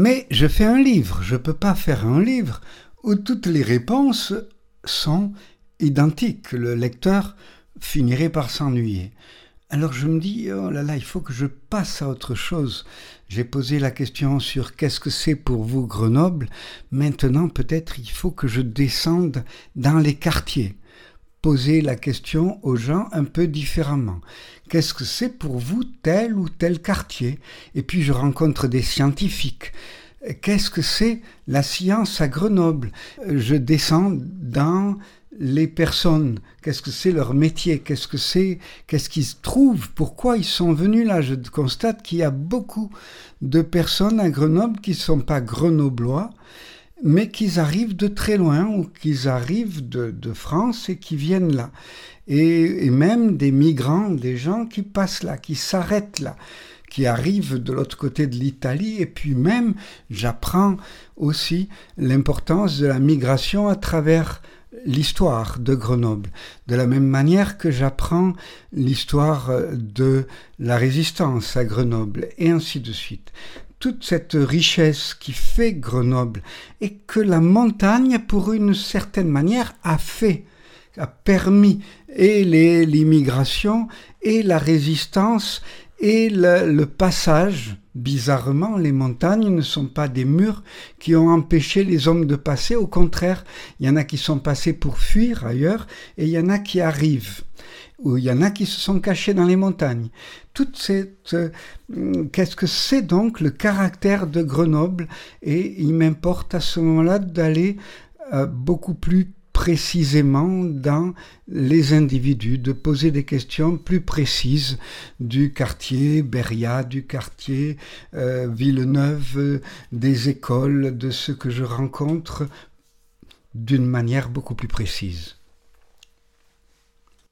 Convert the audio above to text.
Mais je fais un livre, je ne peux pas faire un livre où toutes les réponses sont identiques. Le lecteur finirait par s'ennuyer. Alors je me dis, oh là là, il faut que je passe à autre chose. J'ai posé la question sur qu'est-ce que c'est pour vous Grenoble. Maintenant, peut-être il faut que je descende dans les quartiers. Poser la question aux gens un peu différemment. Qu'est-ce que c'est pour vous tel ou tel quartier? Et puis je rencontre des scientifiques. Qu'est-ce que c'est la science à Grenoble? Je descends dans les personnes, qu'est-ce que c'est leur métier, qu'est-ce que c'est, qu'est-ce qu'ils trouvent, pourquoi ils sont venus là? Je constate qu'il y a beaucoup de personnes à Grenoble qui ne sont pas grenoblois, mais qui arrivent de très loin ou qui arrivent de, France et qui viennent là. Et, et, même des migrants, des gens qui passent là, qui s'arrêtent là, qui arrivent de l'autre côté de l'Italie. Et puis même, j'apprends aussi l'importance de la migration à travers l'histoire de Grenoble, de la même manière que j'apprends l'histoire de la résistance à Grenoble, et ainsi de suite. Toute cette richesse qui fait Grenoble et que la montagne, pour une certaine manière, a fait, a permis et l'immigration et la résistance et le, passage, bizarrement, les montagnes ne sont pas des murs qui ont empêché les hommes de passer. Au contraire, il y en a qui sont passés pour fuir ailleurs et il y en a qui arrivent. Ou il y en a qui se sont cachés dans les montagnes. Toute cette, euh, qu'est-ce que c'est donc le caractère de Grenoble? Et il m'importe à ce moment-là d'aller euh, beaucoup plus précisément dans les individus, de poser des questions plus précises du quartier Beria, du quartier euh, Villeneuve, des écoles, de ce que je rencontre d'une manière beaucoup plus précise.